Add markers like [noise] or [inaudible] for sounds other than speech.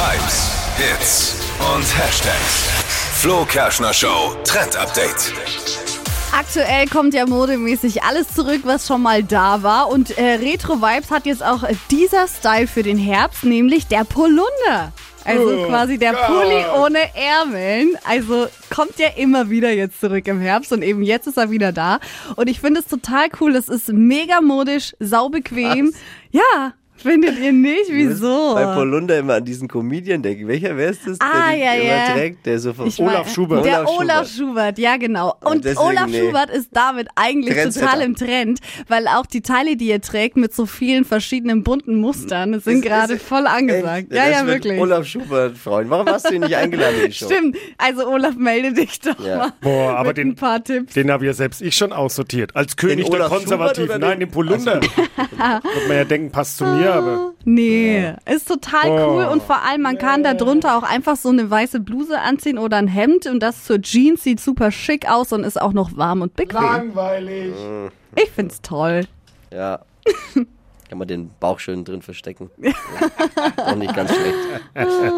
Hypes, Hits und Hashtags. Flo Kerschner Show Trend Update. Aktuell kommt ja modemäßig alles zurück, was schon mal da war. Und äh, Retro Vibes hat jetzt auch dieser Style für den Herbst, nämlich der Polunder. Also quasi der Pulli ohne Ärmeln. Also kommt ja immer wieder jetzt zurück im Herbst und eben jetzt ist er wieder da. Und ich finde es total cool. Es ist mega modisch, saubequem. Ja, Findet ihr nicht? Wieso? Bei Polunder immer an diesen Comedian denken. Welcher, wer ist das? Ah, der den ja, immer ja. trägt, der so von Ich Olaf Schubert. Der Olaf Olaf Schubert. Schubert, ja genau. Und deswegen, Olaf nee. Schubert ist damit eigentlich total im Trend, weil auch die Teile, die er trägt, mit so vielen verschiedenen bunten Mustern, das sind gerade voll angesagt. Echt? Ja, das ja, wirklich. Olaf Schubert freuen. Warum hast du ihn nicht eingeladen in die Show? Stimmt. Also Olaf, melde dich doch Ja. mal. Boah, aber mit ein den, paar Tipps. den habe ja selbst ich schon aussortiert. Als König der Olaf Konservativen. Schubert Nein, den- den Polunder. Würde man ja denken, passt zu mir, aber. Nee, ist total cool Oh. und vor allem, man kann da drunter auch einfach so eine weiße Bluse anziehen oder ein Hemd und das zur Jeans sieht super schick aus und ist auch noch warm und bequem. Langweilig. Ich find's toll. Ja. [laughs] Kann man den Bauch schön drin verstecken. Auch nicht ganz schlecht. [laughs]